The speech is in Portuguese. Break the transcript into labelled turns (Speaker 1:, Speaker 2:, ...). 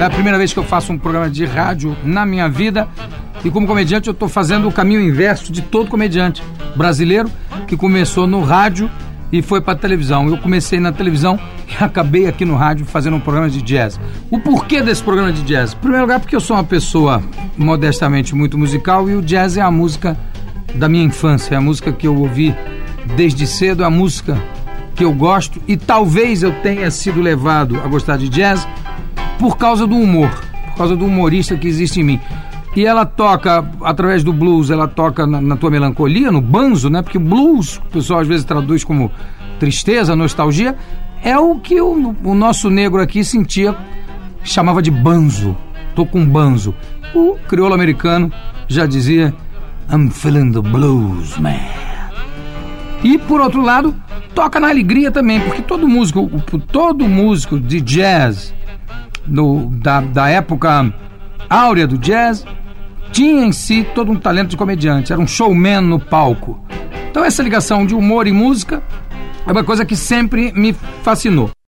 Speaker 1: É a primeira vez que eu faço um programa de rádio na minha vida. E como comediante, eu estou fazendo o caminho inverso de todo comediante brasileiro que começou no rádio e foi para televisão. Eu comecei na televisão e acabei aqui no rádio fazendo um programa de jazz. O porquê desse programa de jazz? Em primeiro lugar, porque eu sou uma pessoa modestamente muito musical e o jazz é a música da minha infância, é a música que eu ouvi desde cedo, é a música que eu gosto e talvez eu tenha sido levado a gostar de jazz por causa do humor, por causa do humorista que existe em mim. E ela toca, através do blues, ela toca na, na tua melancolia, no banzo, né? Porque blues, o pessoal às vezes traduz como tristeza, nostalgia, é o que o, o nosso negro aqui sentia, chamava de banzo. Tô com banzo. O crioulo americano já dizia I'm feeling the blues, man. E por outro lado, toca na alegria também, porque todo músico, todo músico de jazz no, da, da época áurea do jazz tinha em si todo um talento de comediante, era um showman no palco. Então essa ligação de humor e música é uma coisa que sempre me fascinou.